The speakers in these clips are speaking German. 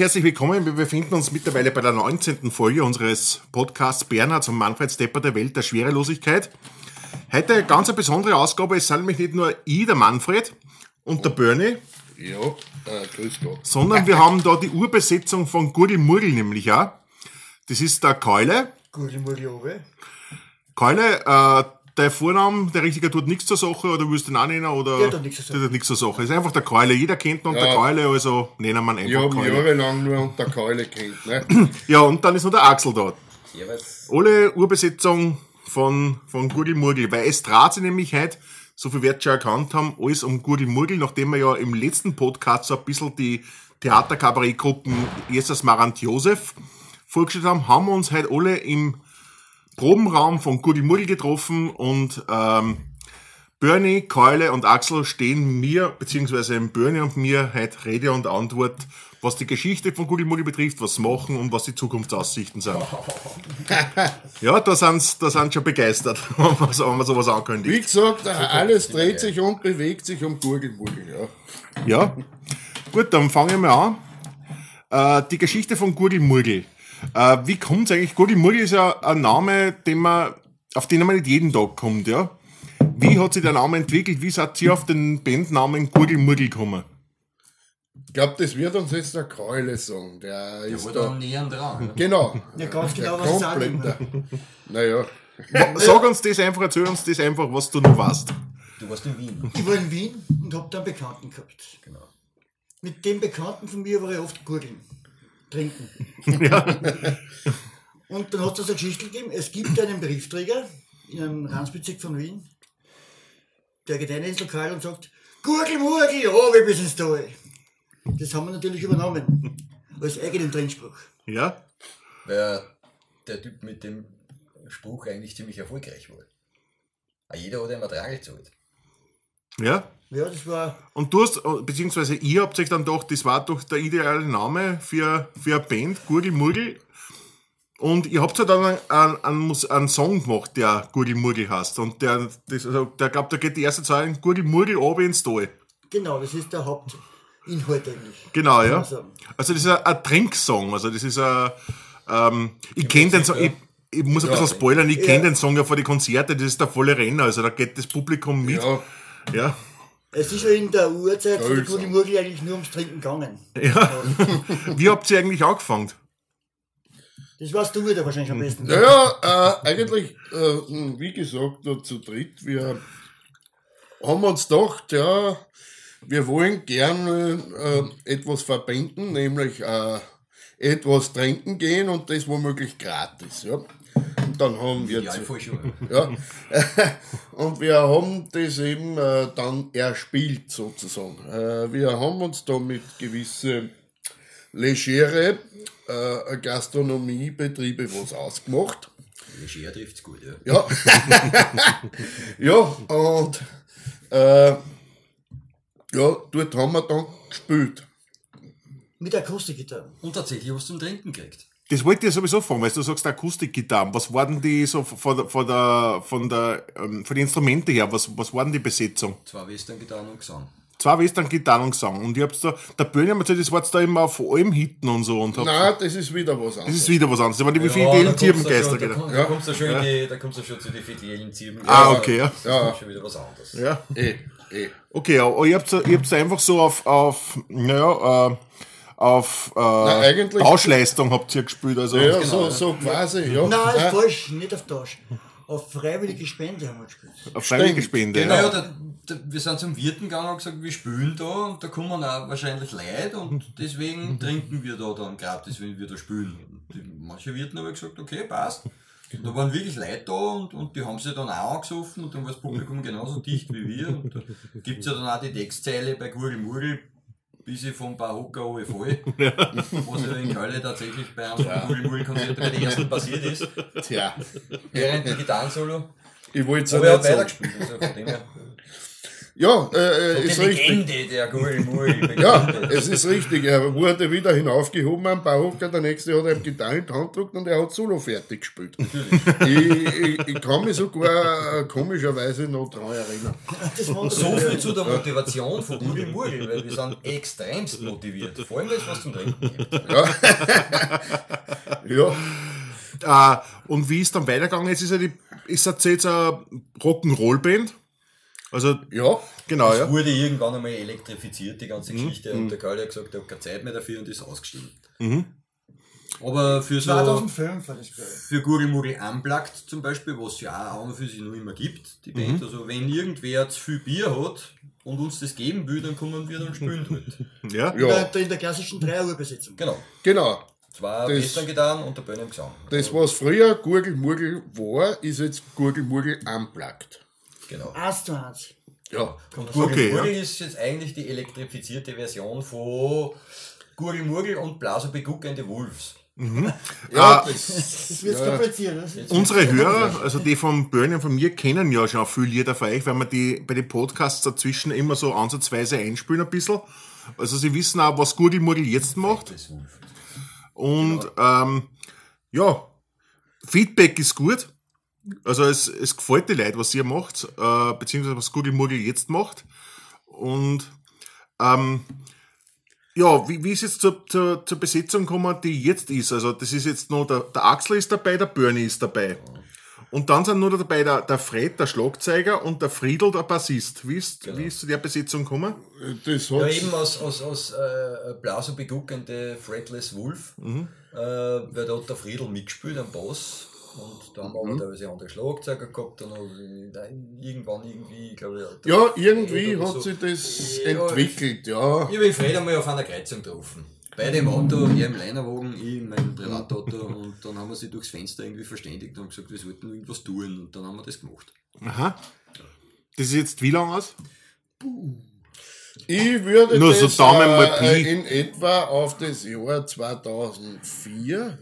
herzlich willkommen. Wir befinden uns mittlerweile bei der 19. Folge unseres Podcasts Bernhard und Manfred Stepper der Welt der Schwerelosigkeit. Heute eine ganz eine besondere Ausgabe. Es sind nämlich nicht nur ich, der Manfred und der Bernie, Ja, äh, grüß Gott. sondern wir haben da die Urbesetzung von Gurgel Murgel nämlich auch. Das ist der Keule. Gute Morgen. Keule, äh, der Vorname, der Richtige tut nichts zur Sache oder willst du ihn auch nennen? Oder? Der tut nichts zur Sache. Der tut nichts zur Sache. Ist einfach der Keule. Jeder kennt ihn unter Ja. Keule, also nennen wir ihn Ich einfach habe Keule. jahrelang nur unter Keule kennt, ne? Ja, und dann ist noch der Axel da. Servus. Alle Urbesetzung von, von Gurgel Murgel, weil es dreht sich nämlich heute, so viel wird schon erkannt haben, alles um Gurgel Murgel, nachdem wir ja im letzten Podcast so ein bisschen die Theaterkabarettgruppen Jesus Marant Josef vorgestellt haben, haben wir uns heute alle im Probenraum von Gurgel Murgel getroffen und ähm, Bernie, Keule und Axel stehen mir, beziehungsweise Bernie und mir heute Rede und Antwort, was die Geschichte von Gurgel Murgel betrifft, was sie machen und was die Zukunftsaussichten sind. Ja, da sind da sind schon begeistert, wenn man, so, wenn man sowas ankündigt. Wie gesagt, alles dreht sich und bewegt sich um Gurgelmurgel, ja. Ja. Gut, dann fangen wir an. Äh, die Geschichte von Gurgelmurgel. Äh, wie kommt's eigentlich? Gurgelmurgel ist ja ein Name, den man, auf den man nicht jeden Tag kommt, ja. Wie hat sich der Name entwickelt? Wie seid ihr auf den Bandnamen Gurgelmurgel gekommen? Ich glaube, das wird uns jetzt der Keule sagen. Der Der ist war da. näher dran. ne? Genau. Ja, ganz Der genau, was es auch nicht komplette- Naja, Sag uns das einfach, erzähl uns das einfach, was du noch weißt. Du warst in Wien. Ich war in Wien und hab da einen Bekannten gehabt. Genau. Mit dem Bekannten von mir war ich oft gurgeln. Trinken. Und dann hat es eine Geschichte gegeben, es gibt einen Briefträger in einem Randsbezirk von Wien, der geht rein ins Lokal und sagt, Gurgel, Murgel, ja, wir bis ins Tal. Das haben wir natürlich übernommen. Als eigenen Trennspruch. Ja? Weil der Typ mit dem Spruch eigentlich ziemlich erfolgreich war. Jeder hat ihm Ertrag gezahlt. Ja? Ja, das war Und du hast, beziehungsweise ihr habt euch dann gedacht, das war doch der ideale Name für, für eine Band, Gurgel Murgel. Und ihr habt ja dann einen, einen, einen, Song gemacht, der Gurgel Murgel heißt. Und der, das, also, der glaubt, da geht die erste Zeile Gurgel Murgel runter ins Tal. Genau, das ist der Hauptinhalt eigentlich. Genau, ja. Sagen. Also das ist ein, ein Trinksong. Also das ist ein, ähm, ich kenne den Song, ich, ich muss ein bisschen spoilern, ich Ja. kenne den Song ja vor die Konzerte, das ist der volle Renner, also da geht das Publikum mit. ja, Ja. Es ist ja in der Urzeit von der Größer. Gurgel Murgel eigentlich nur ums Trinken gegangen. Wie habt ihr eigentlich angefangen? Das weißt du wieder wahrscheinlich am besten. naja äh, eigentlich, äh, wie gesagt, da zu dritt, wir haben uns gedacht, ja, wir wollen gerne äh, etwas verbinden, nämlich äh, etwas trinken gehen und das womöglich gratis. Ja. Und dann haben wir Ja, zu- voll schon. Ja. Und wir haben das eben äh, dann erspielt sozusagen. Äh, wir haben uns da mit gewisse legere äh, Gastronomiebetriebe was ausgemacht. Leger trifft's gut, ja. Ja. ja, und äh, ja, dort haben wir dann gespielt. Mit Akustikgitarre. Und tatsächlich hast du zum Trinken gekriegt. Das wollte ich sowieso fragen, weil du sagst Akustikgitarren. Was waren die so von der, von der, von der, ähm, von den Instrumenten her? Was, was waren die Besetzung? Zwei Western-Gitarren und Gesang. Zwei Western-Gitarren und Gesang. Und ich hab's da, der Böhni hat mir gesagt, das war da immer auf allem Hitten und so. Und hab, Nein, das ist wieder was das anderes. ist wieder was anderes. Das waren die da fidelen schon- Da, komm- Ja. da kommst du schon, in die- da kommst du schon zu den fidelen Zirben. Ah, okay, ja. Das Ja. ist schon wieder was anderes. Ja. Eh, eh. Okay, ja, aber ihr habt ihr habt's einfach so auf, auf, naja, äh, auf, äh, eigentlich- Tauschleistung habt ihr gespielt, also. Ja, genau, so, ja. so quasi, ja. Nein, Nein, falsch, nicht auf Tausch. Auf freiwillige Spende haben wir gespielt. Auf freiwillige Spende. Genau, Ja. da, da, wir sind zum Wirten gegangen und gesagt, wir spülen da und da kommen auch wahrscheinlich Leute und deswegen trinken wir da dann gratis, wenn wir da spülen. Die, manche Wirten haben gesagt, okay, passt. Und da waren wirklich Leute da und, und die haben sich dann auch angesoffen und dann war das Publikum genauso dicht wie wir. Und da gibt es ja dann auch die Textzeile bei Gurgel Murgel, bis ich vom paar Hocker alle voll. Was ja in Köln tatsächlich bei einem ja. Gurgel Murgel Konzert bei den ersten passiert ist. Tja, Während dem Gitarrensolo. ich wollte es Aber er ja nicht sagen. Also von dem her. Ja, äh, Die ist richtig. Legende der Gurgelmurgel. Ja, es ist richtig. Er wurde wieder hinaufgehoben am Bauhocker. Der nächste hat ihm Gitarre in die Hand gedrückt und er hat Solo fertig gespielt. ich, ich, ich kann mich sogar äh, komischerweise noch daran erinnern. Das war So viel zu der Motivation von Gurgelmurgel, weil wir sind extremst motiviert. Vor allem, wenn es was zum Trinken gibt. Ja, Äh, und wie ist dann weitergegangen? Jetzt ist ja die, ist das jetzt eine Rock'n'Roll-Band. Also, ja. genau, Es ja. wurde irgendwann einmal elektrifiziert, die ganze Geschichte, und der Karl hat gesagt, er hat keine Zeit mehr dafür und ist ausgestiegen. Aber für so 2005 war das, ich. für Gurgelmurgel Unplugged zum Beispiel, was es ja auch an und für sich noch immer gibt, die Band, also wenn irgendwer zu viel Bier hat und uns das geben will, dann kommen wir dann spielen dort. ja. In, Ja, der, in der klassischen 3-Uhr-Besetzung. Genau. genau. Zwei Das- Western getan und der Böhne im Gesang. Das, was früher Gurgelmurgel war, ist jetzt Gurgelmurgel unplugged. Genau. 1 zu 1. Ja, Und Okay, Gurgelmurgel ist jetzt eigentlich die elektrifizierte Version von Gurgelmurgel und Blaso Beguck and the Wolves. ja Ah, das, Das wird Ja. kompliziert. Das ist Unsere Hörer, also die von Bernie und von mir, kennen ja schon viele Lieder von euch, weil wir die bei den Podcasts dazwischen immer so ansatzweise einspielen ein bisschen. Also sie wissen auch, was Gurgelmurgel jetzt macht. Und ähm, ja, Feedback ist gut. Also es, es gefällt die Leute, was ihr macht, äh, beziehungsweise was Gurgelmurgel jetzt macht. Und ähm, ja, wie, wie ist jetzt zur, zur, zur Besetzung gekommen, die jetzt ist? Also das ist jetzt noch, der, der Axel ist dabei, der Bernie ist dabei. Und dann sind nur dabei der, der Fred, der Schlagzeuger, und der Friedel, der Bassist. Wie ist, wie ist zu der Besetzung gekommen? das Ja, hat eben aus, aus, aus äh, Blaso Beguck and the Fretless Wolf, Mhm. äh, weil da hat der Friedel mitgespielt am Bass. Und da haben wir Mhm. aber teilweise andere Schlagzeuger gehabt. Dann habe ich irgendwann irgendwie, glaube ich, ja, irgendwie hat so. sich das Ja, entwickelt, ja. Ich habe den Fred einmal auf einer Kreuzung getroffen. Beide im Auto, er im Leinerwagen, ich in meinem Privatauto und dann haben wir sie durchs Fenster irgendwie verständigt und gesagt, wir sollten irgendwas tun und dann haben wir das gemacht. Aha. Das ist jetzt wie lange aus? Ich würde Nur so das mal äh, Pi. in etwa auf das Jahr 2004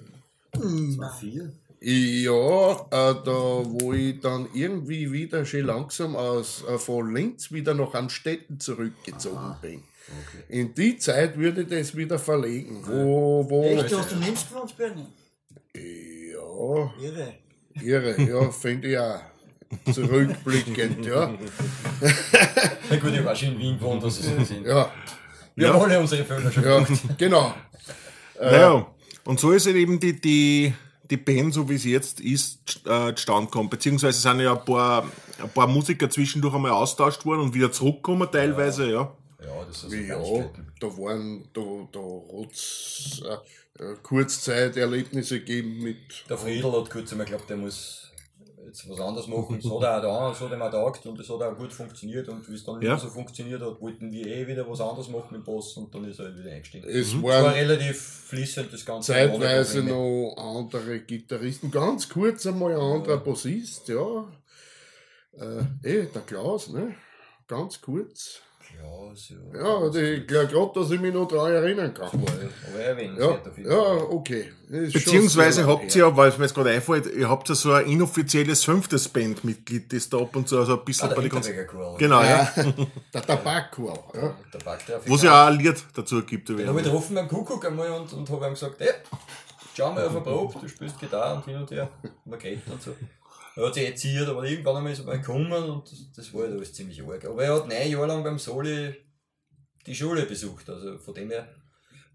Vier? Ja, äh, da wo ich dann irgendwie wieder schön langsam aus, äh, von Linz wieder nach Amstetten zurückgezogen bin. In die Zeit würde ich das wieder verlegen. Wo, wo, Echt, du hast Linz gewohnt, Bernie? ja, Irre. irre, ja, finde ich auch. Zurückblickend, ja. Na gut, ich war schon in Wien gewohnt, dass ich so sind. Ja, Wir haben alle unsere Fehler schon ja, gemacht. genau. Naja, und so ist halt eben die, die, die Band, so wie sie jetzt ist, äh, zustande gekommen. Beziehungsweise sind ja ein paar, ein paar Musiker zwischendurch einmal austauscht worden und wieder zurückgekommen teilweise, ja. Ja, das ist Ja, da waren, da, da hat's äh, äh, Kurzzeiterlebnisse gegeben mit Der Friedel hat kurz einmal geglaubt, der muss jetzt was anderes machen. Das hat auch da, das hat ihm auch taugt und das hat auch gut funktioniert. Und wie es dann nicht Ja. so funktioniert hat, wollten wir eh wieder was anderes machen mit dem Boss und dann ist er halt wieder eingestiegen. Es Es war relativ fließend, das Ganze. zeitweise noch andere Gitarristen. Ganz kurz einmal ein anderer Bassist, ja. Äh, eh, der Klaus, ne? Ganz kurz. Ja, so. Ja, die- ich glaube gerade, dass ich mich noch daran erinnern kann. Aber erwähnt, Ja, ja okay. Ist Beziehungsweise habt ihr ja, weil es mir jetzt gerade einfällt, ihr habt ja so ein inoffizielles fünftes Bandmitglied, das da ab und zu so ein bisschen Ah, bei der Chor. Genau, ja. Der Tabak auch, ja. Der Back, der Wo es ja auch ein Lied dazu gibt. Den habe ich getroffen beim Kuckuck einmal und, und habe ihm gesagt, ey, schau mal auf eine Probe, du spielst Gitarre und hin und her, man geht und so. Er hat sich erzählt, aber irgendwann einmal ist er mal gekommen und das, das war halt alles ziemlich arg. Aber er hat neun Jahre lang beim Soli die Schule besucht, also von dem her.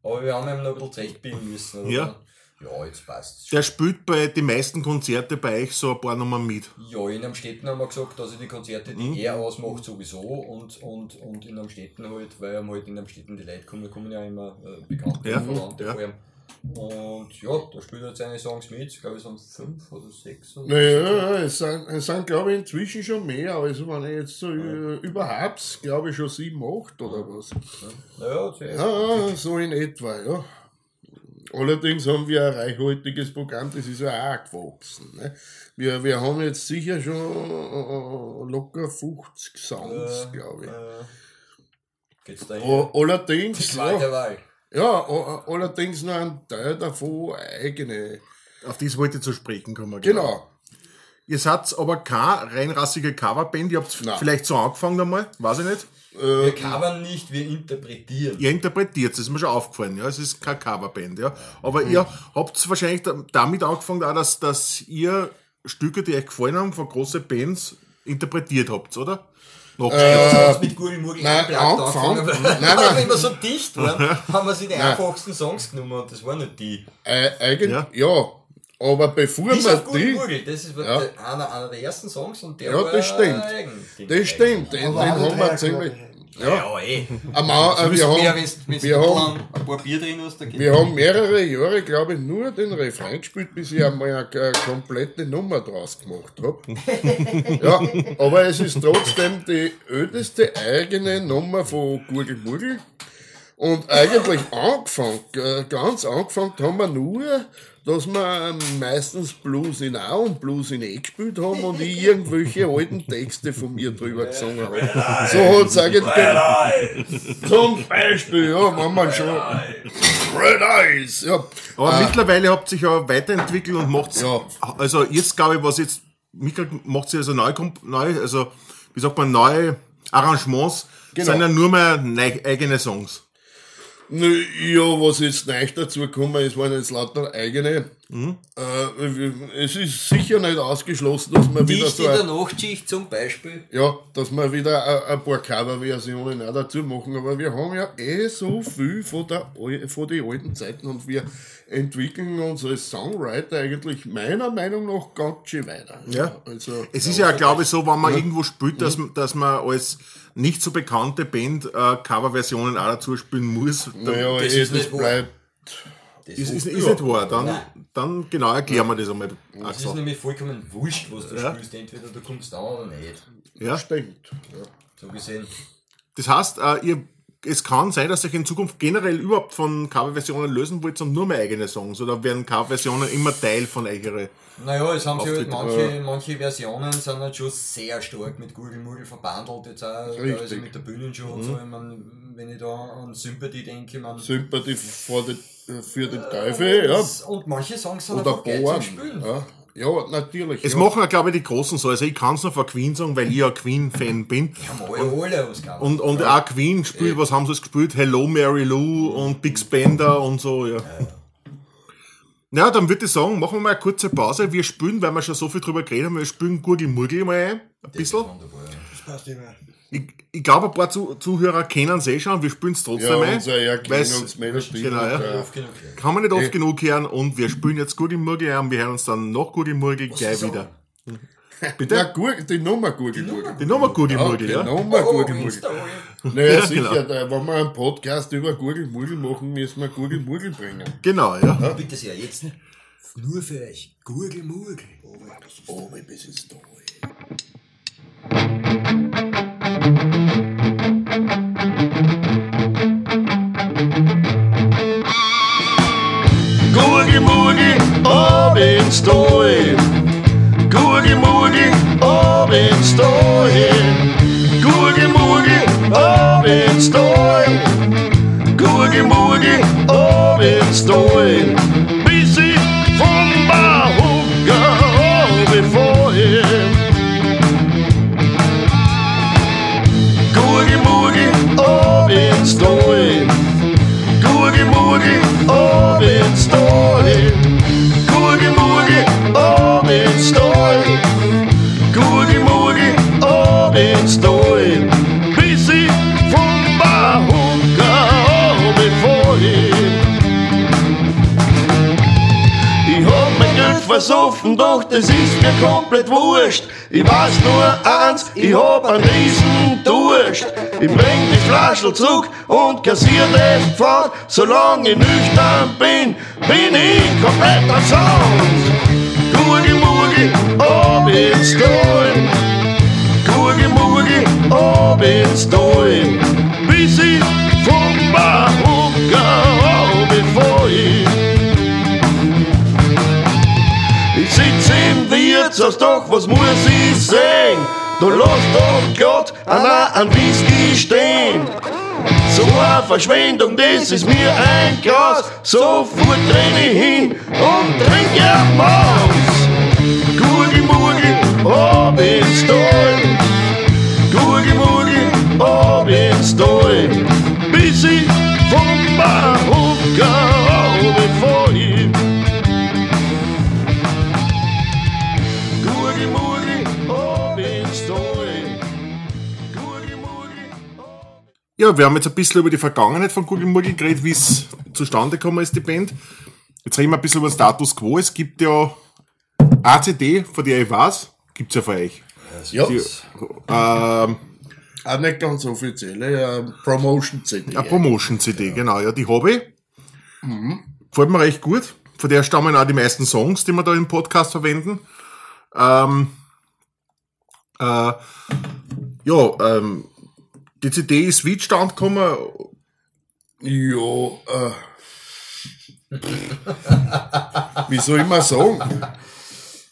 Aber wir haben ihm noch ein bisschen zurechtbiegen müssen. Ja. Ja, jetzt passt's. Der spielt bei den meisten Konzerten bei euch so ein paar Nummern mit. Ja, in Amstetten haben wir gesagt, dass er die Konzerte, die Mhm. er ausmacht, sowieso und, und, und in Amstetten halt, weil ihm halt in Amstetten die Leute kommen, kommen ja immer äh, Bekannte Ja, ja. vor ihm. Und ja, da spielt jetzt seine Songs mit, ich glaube es sind fünf oder sechs. Oder Naja, es sind, es sind glaube ich inzwischen schon mehr, also wenn ich jetzt so äh, überhaupt, glaube ich schon sieben, acht oder was. Naja. Ja, so in etwa, ja. Allerdings haben wir ein reichhaltiges Programm, das ist ja auch gewachsen. Ne? Wir, wir haben jetzt sicher schon äh, locker 50 Sounds, glaube ich. Äh, geht's da hin? A- Allerdings, Zweite ja, Wahl. Ja, allerdings noch ein Teil davon eigene. Auf das wollte ich zu sprechen kommen. Genau. Ihr seid aber keine reinrassige Coverband, ihr habt Nein. vielleicht so angefangen einmal, weiß ich nicht. Wir covern nicht, wir interpretieren. Ihr interpretiert, das ist mir schon aufgefallen, ja. Es ist keine Coverband, ja. Aber ihr habt wahrscheinlich da- damit angefangen, auch, dass, dass ihr Stücke, die euch gefallen haben, von großen Bands interpretiert habt, oder? Wir haben mit Gurgelmurgel nein, angefangen. Nein, nein. wir immer so dicht waren, haben wir sich die einfachsten Songs genommen und das waren nicht die. Äh, eigentlich, Ja. ja. Aber bevor Bis wir auf die. Gurgelmurgel, das ist Ja. einer, einer der ersten Songs und der Ja, war das stimmt. Das stimmt, den, den haben wir ziemlich. Ja, Ja, eh. am Au- äh, wir haben, wenn's, wir haben, ein paar Bier drin hast, wir haben mehrere Jahre, glaube ich, nur den Refrain gespielt, bis ich einmal eine, eine komplette Nummer draus gemacht habe. ja, aber es ist trotzdem die ödeste eigene Nummer von Gurgelmurgel. Und eigentlich angefangen, äh, ganz angefangen haben wir nur, dass wir meistens Blues in A und Blues in E gespielt haben und ich irgendwelche alten Texte von mir drüber gesungen habe. So hat es eigentlich zum Beispiel, ja, wenn man schon Red Eyes, ja. Aber mittlerweile habt ihr sich ja weiterentwickelt und macht Ja. also jetzt glaube ich, was jetzt mitgekriegt, macht ihr also neu, komp- neu, also wie sagt man, neue Arrangements, Genau. sind ja nur mehr eigene Songs. Nö, ja, was jetzt neu dazu gekommen ist, waren jetzt lauter eigene. Äh, es ist sicher nicht ausgeschlossen, dass man wieder Dicht so in der Nachtschicht zum Beispiel. ja, dass wir wieder ein, ein paar Coverversionen auch dazu machen, aber wir haben ja eh so viel von, der, von den alten Zeiten und wir entwickeln uns als Songwriter eigentlich meiner Meinung nach ganz schön weiter. Ja. Also, Es ist ja, glaube ich, so, wenn man irgendwo spielt, dass, man- dass man als nicht so bekannte Band äh, Coverversionen auch dazu spielen muss. Dann naja, das eh, ist das nicht wahr. bleibt, Das ist, ist, ist, nicht wahr. Dann, Nein. dann genau erklären wir das einmal. das ist nämlich vollkommen wurscht, was du Ja. spielst. Entweder du kommst an oder nicht. Ja? stimmt. Ja. So gesehen. Das heißt, äh, ihr, es kann sein, dass ihr in Zukunft generell überhaupt von Coverversionen lösen wollt und nur mehr eigene Songs oder werden Coverversionen immer Teil von eurer. Naja, es haben sich halt manche, manche Versionen sind halt schon sehr stark mit Gurgelmurgel verbandelt, jetzt auch. Mhm. also mit der Bühnenshow und so. Ich mein, wenn ich da an Sympathy denke, man. Sympathie vor den, für den Teufel, ja. Und manche Songs sind Oder einfach. Spielen. Ja. ja, natürlich. Es ja. machen ja, glaube ich, die Großen so. Also ich kann es nur von Queen sagen, weil ich ja Queen-Fan bin. Haben alle, alle was gehabt. Und, und auch Queen spielt, was haben sie gespielt? Hello Mary Lou und Big Spender und so, ja. Ja, dann würde ich sagen, machen wir mal eine kurze Pause. Wir spielen, weil wir schon so viel drüber geredet haben, wir spielen Gurgel-Murgel mal ein, ein bisschen. Das passt immer. Ich, ich glaube, ein paar Zu Zuhörer kennen es eh schon, wir spielen es trotzdem ja, ein. unser weil's- Erklärungsmelodie. Genau, ja. ja. Kann man nicht oft genug hören und wir spielen jetzt Gurgelmurgel ein und wir hören uns dann nach Gurgelmurgel gleich ist wieder. Na, Bitte? Gurgel, die Nummer Gurgelmurgel. Die Nummer Gurgelmurgel, die ja? Nummer Oh, Gurgelmurgel. Insta, oh, Naja, Ja, sicher, genau. da, wenn wir einen Podcast über Gurgelmurgel machen, müssen wir Gurgelmurgel bringen. Genau, ja. ja. Bitte sehr, jetzt nur für euch. Gurgelmurgel. Oh, bis ist da. Gurgelmurgel, ab ins Stall. Gurgelmurgel, ab ins Stall. Gurgelmurgel, ab ins Stall. Gurgelmurgel, ab ins Stall. Bis Gurgelmurgel, ab ins versoffen, doch das ist mir komplett wurscht. Ich weiß nur eins, ich hab einen riesen Durst. Ich bring die Flaschel zurück und kassier den Pfad. Solange ich nüchtern bin, bin ich komplett am Sound. Gurgelmurgel, ab ins Stall. Gurgelmurgel, ab ins Stall. Bis ich vom bevor ich ich Wirtshaus, doch was muss ich sehen? Da lass doch Gott an an Whisky stehen. So eine Verschwendung, das ist mir ein Glas. Sofort renn ich hin und trink ein Maus. Gurgelmurgel, ins Stall. Gurgel, Ja, wir haben jetzt ein bisschen über die Vergangenheit von Google Murgel geredet, wie es zustande gekommen ist, die Band. Jetzt reden wir ein bisschen über den Status Quo. Es gibt ja ACD, von der ich weiß, gibt's ja von euch. Ja, Die, ähm, auch nicht ganz offizielle äh, Promotion-CD. eine Promotion-CD, genau, ja, die habe ich. Gefällt mir recht gut. Von der stammen auch die meisten Songs, die wir da im Podcast verwenden. Ähm, äh, ja, ähm, die CD ist wie zustande gekommen? Ja, äh. Wie soll ich mal sagen?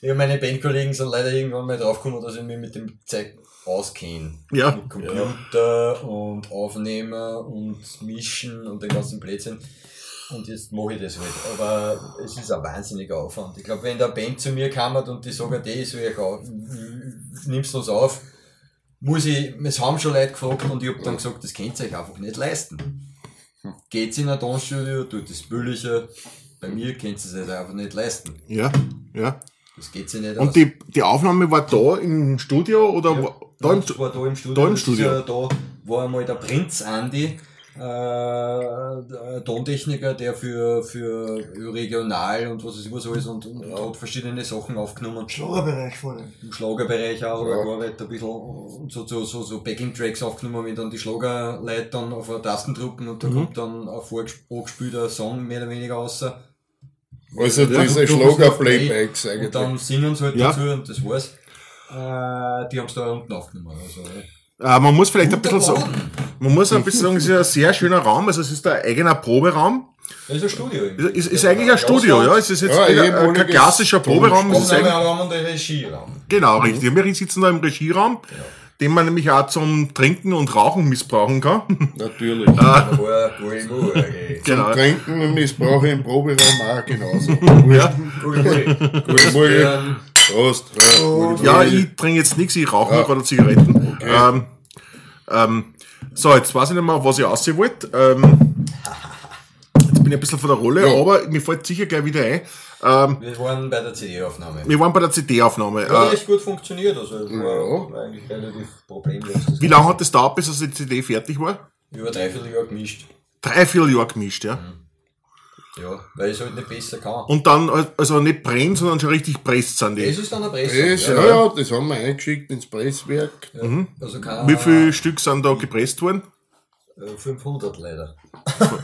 Ja, meine Bandkollegen sind leider irgendwann mal draufgekommen, dass ich mich mit dem Zeug auskenne. Ja. Mit Computer und Aufnehmer und Mischen und den ganzen Blödsinn. Und jetzt mache ich das halt. Aber es ist ein wahnsinniger Aufwand. Ich glaube, wenn der Band zu mir kam und die soll ich auf, nimmst du uns auf, muss ich, es haben schon Leute gefragt und ich hab dann gesagt, das könnt ihr euch einfach nicht leisten. Geht's in ein Tonstudio, tut das billiger. Bei mir könnt ihr es euch einfach nicht leisten. Ja, ja. Das geht sich nicht Und aus. die, die Aufnahme war da im Studio oder Ja, wo- da im war da im Studio. da im Studio. Ja, da war einmal der Prinz Andi, äh, der Tontechniker, der für, für regional und was es was alles und, und hat verschiedene Sachen aufgenommen. Schlagerbereich vor allem. Im Schlagerbereich auch, Ja. ja. gearbeitet, ein bisschen und so, so, so, so Backing-Tracks aufgenommen, wenn dann die Schlagerleute dann auf eine Tasten drücken und da Mhm. kommt dann ein vorgespielter Song mehr oder weniger raus. Also diese du- du- Schlager-Playbacks Und eigentlich. dann singen sie halt Ja. dazu und das war's. Äh, die haben es da unten aufgenommen. Also, Äh, man muss vielleicht ein bisschen sagen, Laden. Man muss ein bisschen sagen, es ist ein sehr schöner Raum, also es ist ein eigener Proberaum. Das ist ein Studio. Ist, ist, ist eigentlich ein Studio, ja. Es ist jetzt Ja, kein, kein klassischer Proberaum, es ist eigentlich, Aufnahmeraum und ein Regieraum. genau, richtig. Wir sitzen da im Regieraum, den man nämlich auch zum Trinken und Rauchen missbrauchen kann. Natürlich. Ah. Ein genau. Trinken und Missbrauch im Proberaum auch genauso. Ja. Prost. Ja, ja ich trinke jetzt nichts, ich rauche nur gerade Zigaretten. Ähm, ähm, so, jetzt weiß ich nicht mehr, was ich aussehen wollte. Ähm, jetzt bin ich ein bisschen von der Rolle, Ja. aber mir fällt sicher gleich wieder ein. Ähm, Wir waren bei der CD-Aufnahme. wir waren bei der CD-Aufnahme. Hat Äh, echt gut funktioniert, also es war, war eigentlich relativ problemlos. Wie lange hat das gedauert, bis also die CD fertig war? Über dreiviertel Jahr gemischt. Drei, vier Jahre gemischt, ja. Ja, weil ich es halt nicht besser kann. Und dann, also nicht brennen, sondern schon richtig presst sind Das die. ist dann eine Presse. Das, ja, ja, das haben wir eingeschickt ins Presswerk. Also kann Wie viele Stück sind da gepresst worden? Äh, 500 leider.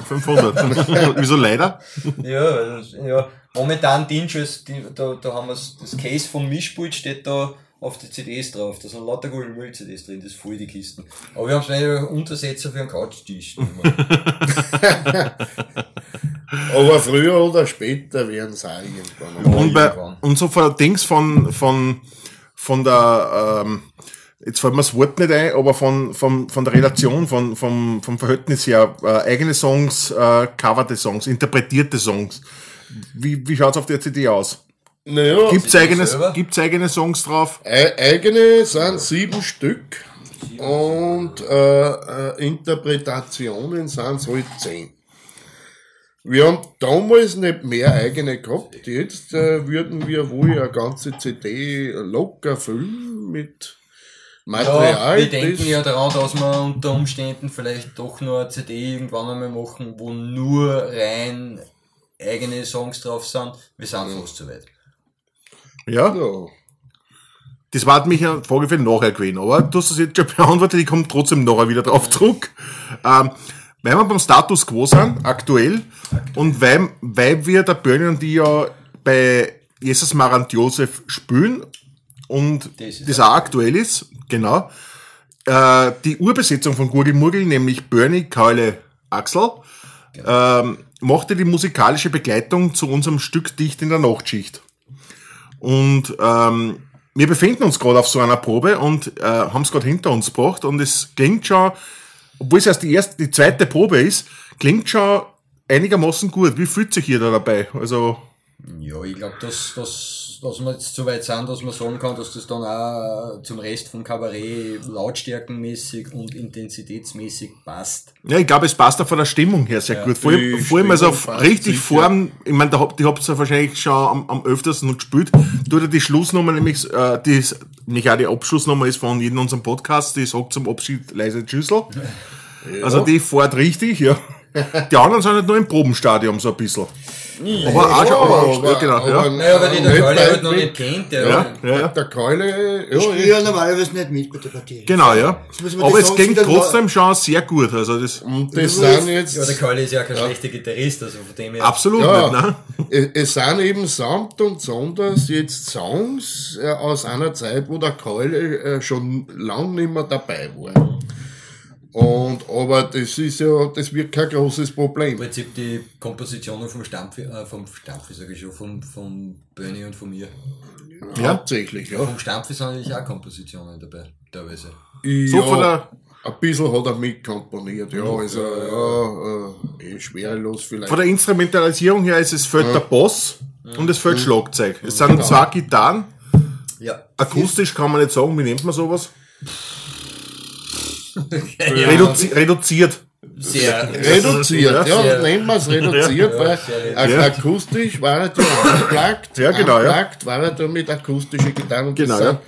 500. Wieso leider? Ja, also, ja. Momentan Dinges, die, da, da haben wir das Case vom Mischpult steht da auf die CDs drauf. Da sind lauter Golden Müll CDs drin, das ist voll die Kisten. Aber wir haben es Untersetzer für einen Couchtisch. Aber früher oder später werden sie auch irgendwann. Und, bei, und so von Dings von, von, von der, ähm, jetzt fällt mir das Wort nicht ein, aber von, von, von der Relation, von, vom, vom Verhältnis her, äh, eigene Songs, äh, coverte Songs, interpretierte Songs. Wie, wie schaut's auf der CD aus? Naja, Gibt's eigene, gibt's eigene Songs drauf? e eigene sind sieben Stück und äh, äh, Interpretationen sind halt zehn. Wir haben damals nicht mehr eigene gehabt. Jetzt äh, würden wir wohl eine ganze CD locker füllen mit Material. Ja, wir denken ja daran, dass wir unter Umständen vielleicht doch nur eine CD irgendwann einmal machen, wo nur rein eigene Songs drauf sind. Wir sind fast zu weit. Ja? ja. Das war mich eine Frage für nachher gewesen, aber du hast es jetzt schon beantwortet, ich komme trotzdem nachher wieder drauf zurück. Ähm, weil wir beim Status Quo sind, aktuell, und weil, weil wir, der Bernie und die ja bei Jesus Marant Josef spielen und Das das, auch aktuell ist, genau, äh, die Urbesetzung von Gurgel Murgel, nämlich Bernie, Keule, Axel, ähm, machte die musikalische Begleitung zu unserem Stück Dicht in der Nachtschicht. Und ähm, wir befinden uns gerade auf so einer Probe und äh, haben es gerade hinter uns gebracht und es klingt schon, obwohl es erst die erste, die zweite Probe ist, klingt schon einigermaßen gut. Wie fühlt sich ihr da dabei? Also, Ja, ich glaube, dass, dass dass, dass wir jetzt so weit sind, dass man sagen kann, dass das dann auch zum Rest vom Kabarett lautstärkenmäßig und intensitätsmäßig passt. Ja, ich glaube, es passt auch von der Stimmung her sehr gut. Vor allem, Die vor allem also passt richtig. Form, ich meine, da habt, die habt ihr wahrscheinlich schon am, am öftersten gespielt. Tut ihr die Schlussnummer nämlich, äh, die nämlich auch die Abschlussnummer ist von jedem unserem Podcast, die sagt zum Abschied leise Tschüssel. Also die fährt richtig, ja. Die anderen sind halt nur im Probenstadium so ein bisschen. Aber auch schon, aber, ja, genau, ja. Naja, weil die der nicht Keule halt noch nicht kennt, der Ja, ja, ja. Der Keule, ja, Ich ja normalerweise nicht mit bei der Partie. Genau, ja. Aber es ging trotzdem schon sehr gut. Also das und das Ja, sind jetzt, Ja, der Keule ist ja kein schlechter Gitarrist, also von dem her. absolut Ja. nicht, ne? es, es sind eben samt und sonders jetzt Songs äh, aus einer Zeit, wo der Keule äh, schon lang nicht mehr dabei war. Und, aber das ist ja, das wird kein großes Im Problem. Prinzip die Kompositionen vom Stampf, äh, vom Stampf, sage ich schon, vom, vom Bernie und von mir. Ja. Hauptsächlich, ja. Vom Stampf sind natürlich auch Kompositionen dabei, teilweise. So ja, von der, ein bisschen hat er mitkomponiert, ja, also, ja, äh, eh schwerelos vielleicht. von der Instrumentalisierung her ist es fällt der Bass und es fällt Schlagzeug. Es sind zwei Gitarren. Ja. Akustisch kann man nicht sagen, wie nennt man sowas? Ja. Reduzi reduziert. Sehr. Reduziert, ja, Sehr- nennen wir es reduziert, Ja, weil Ja. akustisch war er ja unplugged, Ja, genau, ja. unplugged war er da mit akustischen Gitarren. und Genau, das ja.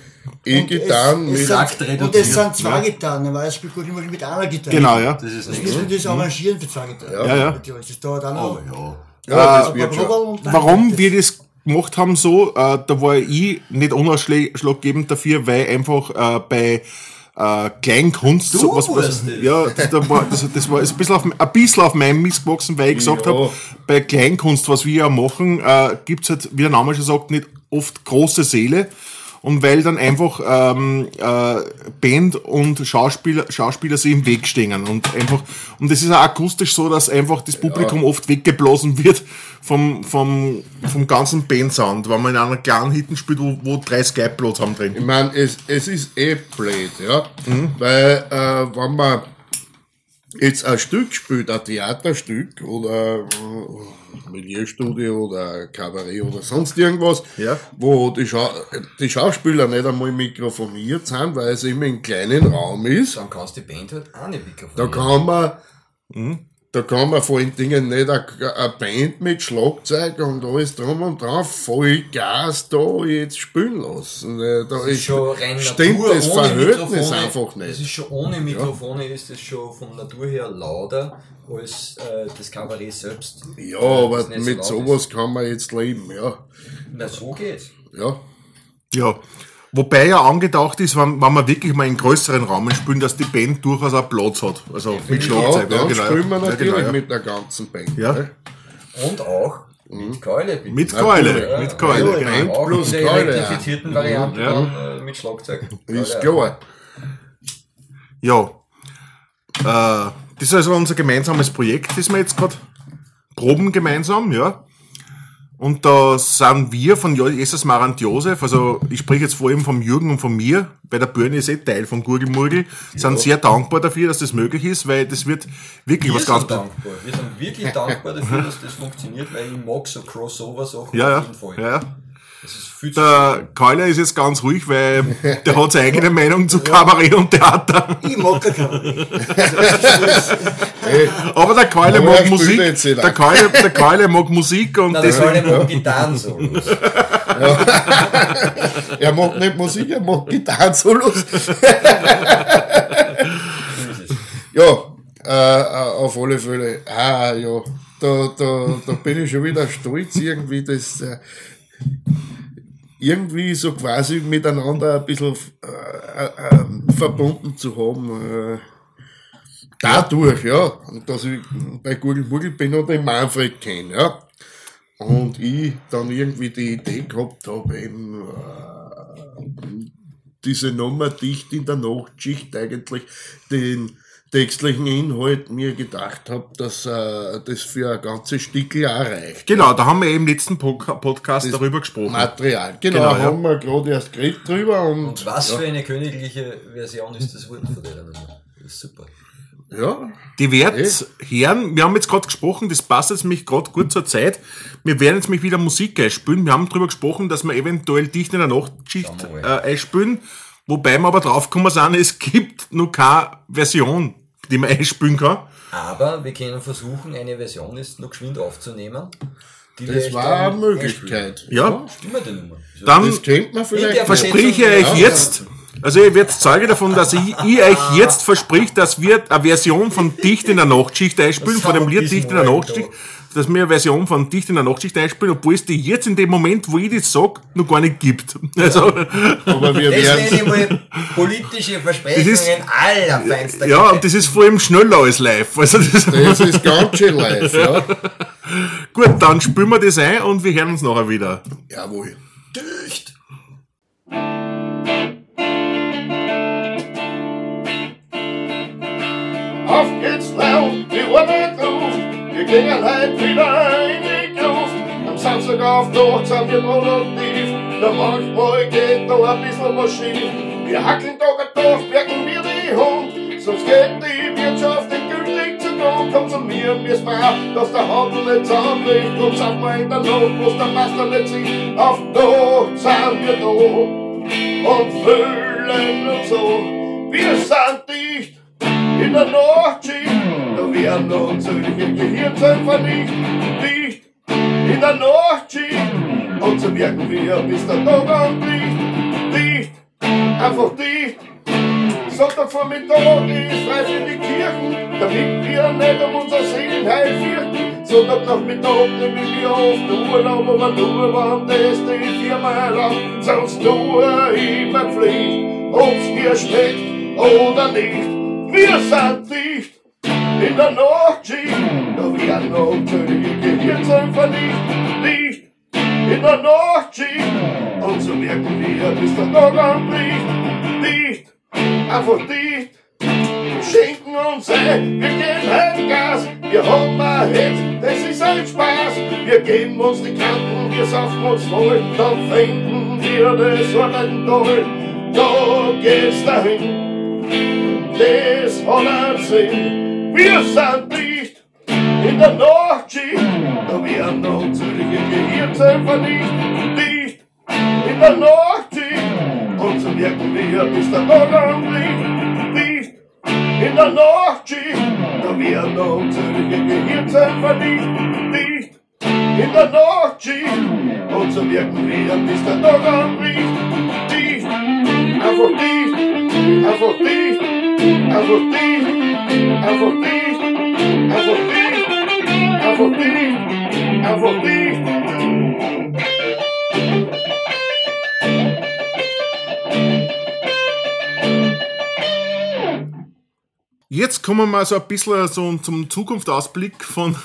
E-Gitarren mit, sind, reduziert. und es sind zwei Gitarren, weil es spielt gut immer mit einer Gitarre. Genau, ja. Das ist Das nichts. müssen wir das arrangieren für zwei Gitarren. Ja, ja. Natürlich, Das dauert auch noch. ja. ja, das Aber wird schon. Warum das- wir das gemacht haben so, äh, da war ich nicht unausschlaggebend dafür, weil einfach äh, bei äh, Kleinkunst Du warst das. ja, das, da war, das, das war ein bisschen auf, ein bisschen auf meinem Mist gewachsen, weil ich gesagt Ja. habe, bei Kleinkunst, was wir ja machen, äh, gibt's halt, wie der Name schon sagt, nicht oft große Seele. Und weil dann einfach ähm, äh, Band und Schauspieler, Schauspieler sich im Weg stehen. Und einfach, und das ist auch akustisch so, dass einfach das Publikum oft weggeblasen wird vom, vom, vom ganzen Bandsound, wenn man in einer kleinen Hitten spielt, wo, wo drei Skype-Plots haben drin. Ich meine, es, es ist eh blöd, ja. Mhm. Weil, äh, wenn man jetzt ein Stück spielt, ein Theaterstück oder Milieustudio oder Kabarett oder sonst irgendwas, Ja. wo die, Schau die Schauspieler nicht einmal mikrofoniert sind, weil es immer im kleinen Raum ist, Dann kannst du die Band halt auch nicht mikrofonieren. da kann man, Mhm. Da kann man vor allen Dingen nicht eine, Band mit Schlagzeug und alles drum und dran voll Gas da jetzt spielen lassen. Äh, Da Das ist schon rein stimmt Natur, das Verhältnis Mikrofone. einfach Das nicht. ist schon ohne Mikrofone ist das schon von Natur her lauter als äh, das Kabarett selbst. Ja, Äh, aber das mit so sowas kann man jetzt leben, ja. Ist. Na, so geht's. Ja. Ja. Wobei ja angedacht ist, wenn, wenn wir wirklich mal in größeren Rahmen spielen, dass die Band durchaus auch Platz hat. Also mit Ja, Schlagzeug. dann genau, spielen wir ja, natürlich genau, ja. mit der ganzen Band. Ja. ne? Und auch mit Keule. bitte. Mit. Keule. Mit Keule, Ja, genau. Band Auch plus der Keule, ja. elektrifizierten Variante Ja. dann äh, mit Schlagzeug. Ist klar. Ja. Äh, das ist also unser gemeinsames Projekt, das wir jetzt gerade proben gemeinsam, ja. Und da sind wir von Jesus Marant Josef, also ich spreche jetzt vor allem vom Jürgen und von mir, bei der Birne ist eh Teil von Gurgelmurgel, sind sehr dankbar dafür, dass das möglich ist, weil das wird wirklich Wir was ganz sind dankbar. Wir sind wirklich dankbar dafür, dass das funktioniert, weil ich mag so Crossover-Sachen Ja, ja. auf jeden Fall. ja, ja. Der Keuler ist jetzt ganz ruhig, weil der hat seine eigene Meinung zu Kabarett und Theater. Ich mag kein Kabarett. Aber der Keule mag Musik. Der Keule, der Keule mag Musik und das deswegen. soll ich mal Gitarren so. Er mag nicht Musik, er mag Gitarren-Solos. ja, äh, auf alle Fälle. Ah, ja, da, da, da bin ich schon wieder stolz, irgendwie das, äh, irgendwie so quasi miteinander ein bisschen äh, äh, verbunden zu haben. Äh, dadurch, ja, dass ich bei Google Mugel bin und den Manfred kenne, ja. Und ich dann irgendwie die Idee gehabt habe, eben äh, diese Nummer dicht in der Nachtschicht eigentlich den textlichen Inhalt mir gedacht habe, dass äh, das für ein ganzes Stückel auch reicht. Genau, da haben wir eben im letzten Podca- Podcast darüber gesprochen. Material. Genau, Genau, ja. haben wir gerade erst geredet drüber und, Und was für eine königliche Version ist das worden von der? Das ist super. Ja, Die wird hören, wir haben jetzt gerade gesprochen, das passt jetzt mich gerade gut zur Zeit. Wir werden jetzt mich wieder Musik einspielen. Wir haben darüber gesprochen, dass wir eventuell dicht in der Nachtschicht äh, mal. Wobei wir aber draufgekommen sind, es gibt noch keine Version, die man einspielen kann. Aber wir können versuchen, eine Version jetzt noch geschwind aufzunehmen. Das euch war dann eine Möglichkeit. Ja, Stimmt die Nummer? dann Das könnte man vielleicht. der verspreche ich ja. jetzt, also ich werde Zeuge davon, dass ich, ich euch jetzt versprich, dass wir eine Version von Dicht in der Nachtschicht einspielen, von dem Lied wir Dicht in der Nachtschicht, dass wir eine Version von Dicht in der Nachtschicht einspielen, obwohl es die jetzt in dem Moment, wo ich das sage, noch gar nicht gibt. Also, aber wir Das werden ich mal politische Versprechungen Das ist- allerfeinster ja, Güte. und das ist vor allem schneller als live. Also das, Das ist ganz schön live, ja. gut, dann spielen wir das ein und wir hören uns nachher wieder. Jawohl. Dicht. Auf geht's laut, die Uhr wird auf, wir gehen halt wieder in die Gruft. Am Samstag auf Nacht sind wir produktiv, da manchmal geht noch ein bisschen was schief. Wir hackeln Tag und Tag, merken wir die Hund, sonst geht die Wirtschaft endgültig zugrund. Komm zu mir, mir's mal, dass der Handel nicht zusammenbricht, und sag mal in der Not, wo's der Master nicht sieht. Auf Nacht sind wir da und fühlen uns so, wir sind dicht in der Nachtschicht, da werden unzählige Gehirnzellen vernichtet, dicht in der Nachtschicht, und so merken wir, bis der Tag anbricht, dicht, einfach dicht. Sonntagvormittag ist frei für die Kirchen, damit wir nicht um unser Seelenheil fürchten. Sonntagnachmittag nehmen wir oft Urlaub, aber nur, wenn das die Firma erlaubt, sonst nur immer Pflicht, ob's dir schmeckt oder nicht. Wir sind dicht in der Nachtschicht, da werden unzählige Gehirnzellen vernichtet, dicht in der Nachtschicht, und so merken wir, bis der Tag anbricht, dicht, einfach dicht. Schenken uns ein, wir geben halt Gas, wir haben ein Hit, das ist ein Spaß. Wir geben uns die Kanten, wir saufen uns voll, dann finden wir das Orten toll. Da geht's dahin einen Sinn. Wir sind dicht in der Nachtschicht, da werden unzählige Gehirnzellen vernichtet. Dicht in der Nachtschicht, und so merken wir, bis der anbricht. Dicht in der Nachtschicht, da werden unzählige Gehirnzellen vernichtet. Dicht in der Nachtschicht, und so merken wir, bis der Tag anbricht. Dicht, einfach dicht, einfach dicht. Dicht, einfach dicht. Jetzt kommen wir mal so ein bisschen so zum Zukunftsausblick von,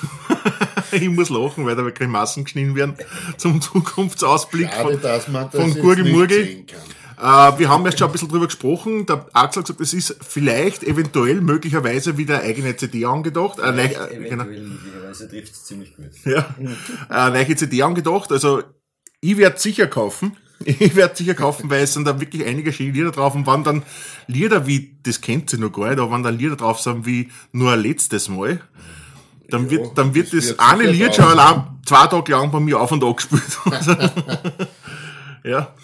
ich muss lachen, weil da wirklich Massen geschnitten werden, zum Zukunftsausblick Schade, von, von Gurgelmurgel. Äh, wir haben erst schon ein bisschen drüber gesprochen. Der Axel hat gesagt, es ist vielleicht, eventuell, möglicherweise wieder eine eigene CD angedacht. Äh, äh, genau. Eventuell möglicherweise trifft es ziemlich gut. Ja, eine neue CD angedacht. Also, ich werde sicher kaufen. Ich werde sicher kaufen, weil es sind da wirklich einige schöne Lieder drauf. Und wenn dann Lieder wie, das kennt sie noch gar nicht, aber wenn dann Lieder drauf sind wie nur ein letztes Mal, dann wird, dann wird das das, eine Lied schon allein zwei Tage lang bei mir auf und ab gespielt. ja.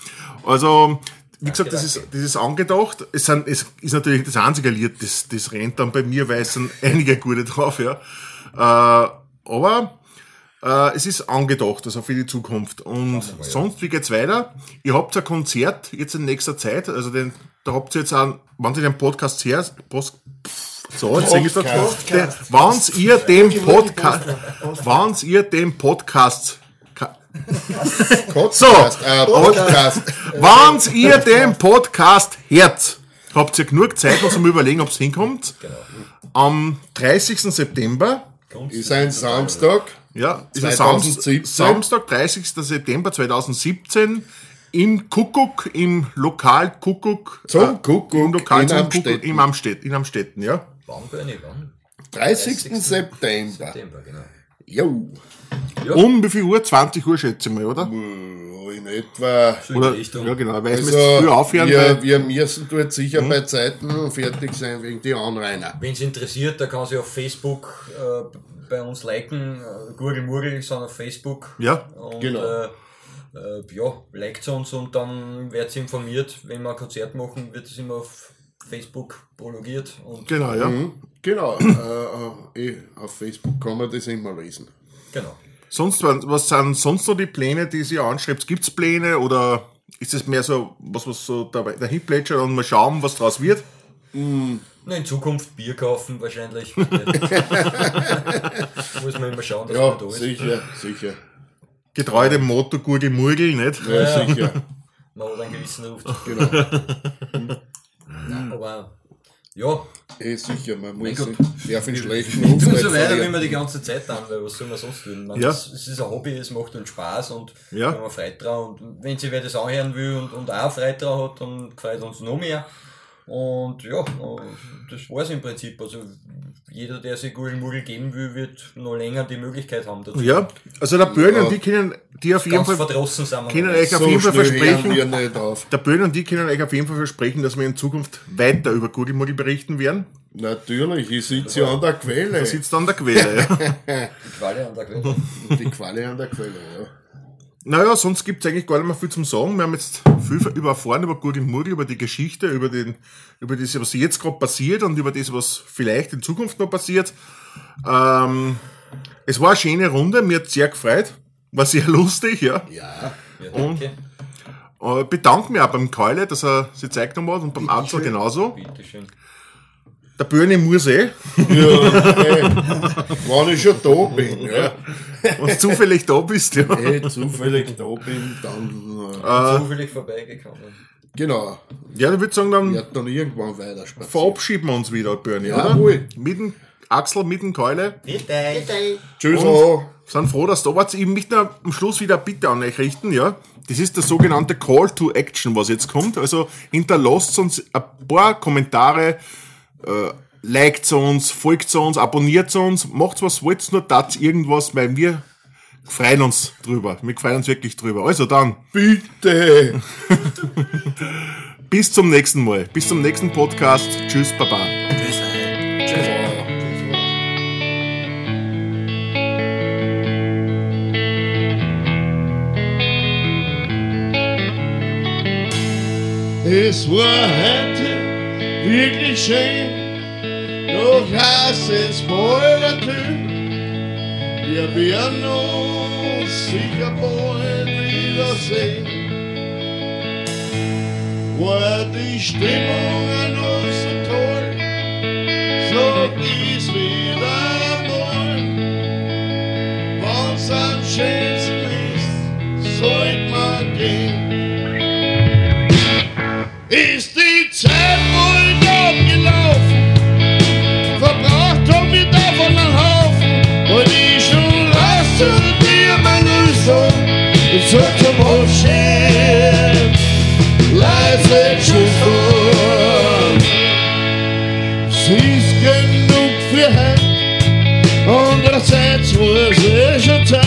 Also, wie gesagt, das ist, das ist angedacht. Es, sind, es ist natürlich das einzige Lied, das, das rennt dann bei mir, weil es sind einige gute drauf, ja. Äh, aber äh, es ist angedacht, also für die Zukunft. Und sonst, wie geht's weiter? Ihr habt ein Konzert jetzt in nächster Zeit, also den, da habt ihr jetzt einen, wenn ihr den Podcast hört, Post, so, jetzt sing ich das. Wenn ihr den Podcast, wenn ihr den Podcast, Podcast, äh, Podcast. wenn ihr den Podcast hört, habt ihr genug Zeit, noch zum Überlegen, ob es hinkommt. Am 30. September Ist ein Samstag. Ja, ist ein 2017. Samstag, 30. September 2017 im Kuckuck, im Lokal Kuckuck. Zum Kuckuck Im Lokal in zum Amstetten. Kuckuck im Amstetten, in Amstetten, ja. Wann, Bernie, wann? 30. September. September, genau. Jo. Ja. Um wie viel Uhr? 20 Uhr schätze ich mal, oder? In die Oder, ja genau, weil es also, müsste früh aufhören, wir, weil, wir müssen dort sicher bei Zeiten fertig sein wegen die Anrainer. Wenn es interessiert, da kann sich auf Facebook äh, bei uns liken. Äh, Gurgel Murgel sind auf Facebook. ja, Und, Genau. Äh, äh, ja, liked uns und dann werdet ihr informiert, wenn wir ein Konzert machen, wird es immer auf Facebook prologiert. Und genau, ja. Mhm. Genau, äh, äh, eh, auf Facebook kann man das immer lesen. genau. Sonst, was sind sonst noch die Pläne, die Sie anschreibt? Gibt es Pläne oder ist es mehr so, was, was so dabei dahin plätschert und mal schauen, was draus wird? Na, in Zukunft Bier kaufen wahrscheinlich. Muss man immer schauen, dass Ja, man da ist. sicher, sicher. Getreu dem Motto Gurgel Murgel, nicht? Ja, sicher. Man hat einen gewissen Ruf. Genau. Nein, aber ja, Eh, sicher, man muss Gott. sehr viel schlechten Ruf so weiter, wie wir die ganze Zeit an, weil was soll man sonst tun? Man, Ja. es, es ist ein Hobby, es macht uns Spaß und Ja. wenn man Freude drauf und wenn sich wer das anhören will und, und auch Freude drauf hat, dann freut uns noch mehr. Und ja, das war's im Prinzip. Also jeder, der sich Gurgelmurgel geben will, wird noch länger die Möglichkeit haben dazu. Ja, also der Böhne Ja. und die können die auf jeden Fall, verdrossen sind können euch nicht. auf So jeden Fall versprechen, hören wir nicht auf. der Böhne und die können euch auf jeden Fall versprechen, dass wir in Zukunft weiter über Gurgel Murgel berichten werden. Natürlich, ich sitze ja an der Quelle. Da sitzt an der Quelle. Ja. Die Qualle an der Quelle. Die Quelle an der Quelle, ja. Naja, sonst gibt es eigentlich gar nicht mehr viel zum Sagen. Wir haben jetzt viel über erfahren über Gurgel Murgel, über die Geschichte, über, den, über das, was jetzt gerade passiert und über das, was vielleicht in Zukunft noch passiert. Ähm, es war eine schöne Runde, mir hat sehr gefreut. War sehr lustig, ja. Ja, Ja, danke. Äh, bedanke mich auch beim Keule, dass er sich Zeit genommen hat und beim Axel genauso. Bitteschön. Der Böhne muss eh, ey, wenn ich schon da bin, ja. wenn du zufällig da bist. Ja. Eh, zufällig da bin, dann, äh, Zufällig vorbeigekommen. genau, ja, ich würde sagen, dann wird dann irgendwann weiter spazieren. verabschieden wir uns wieder, Böhne, oder? Jawohl. Mit dem Axel, mit dem Keule. Bitte. Tschüss, Und- oh. sind froh, dass du da wart. Ich möchte am Schluss wieder eine Bitte an euch richten, ja. Das ist der sogenannte Call to Action, was jetzt kommt. Also hinterlasst uns ein paar Kommentare, äh, liked uns, folgt uns, abonniert uns, macht was wollt, nur tat irgendwas, weil wir freuen uns drüber. Wir freuen uns wirklich drüber. Also dann, Bitte. bis zum nächsten Mal. Bis zum nächsten Podcast. Tschüss, Baba. Es war heute wirklich schön, doch heißt es bald natürlich. Wir werden uns sicher bald wiedersehen. War die Stimmung an uns so toll, so ist wieder mal. Wenn's am schönsten ist, sollt man gehen und so zum Abschied. Leise Tschüss, Sie ist genug für heute, andererseits war es eh schon Zeit,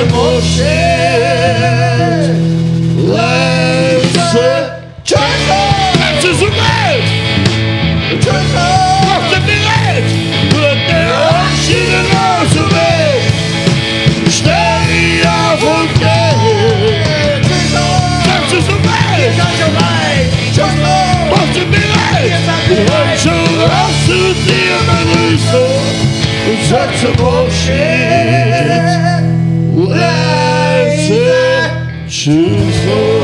Ich sag zum Abschied, leise Tschüss, seid ihr soweit? Tschüss, macht ihr bereit? Nur der Abschied in der Welt. Steh auf und geh. Seid ihr soweit? Macht ihr bereit? Ich hol schon raus zu dir, mein Rüster. Und sag zum Abschied, leise Tschüss.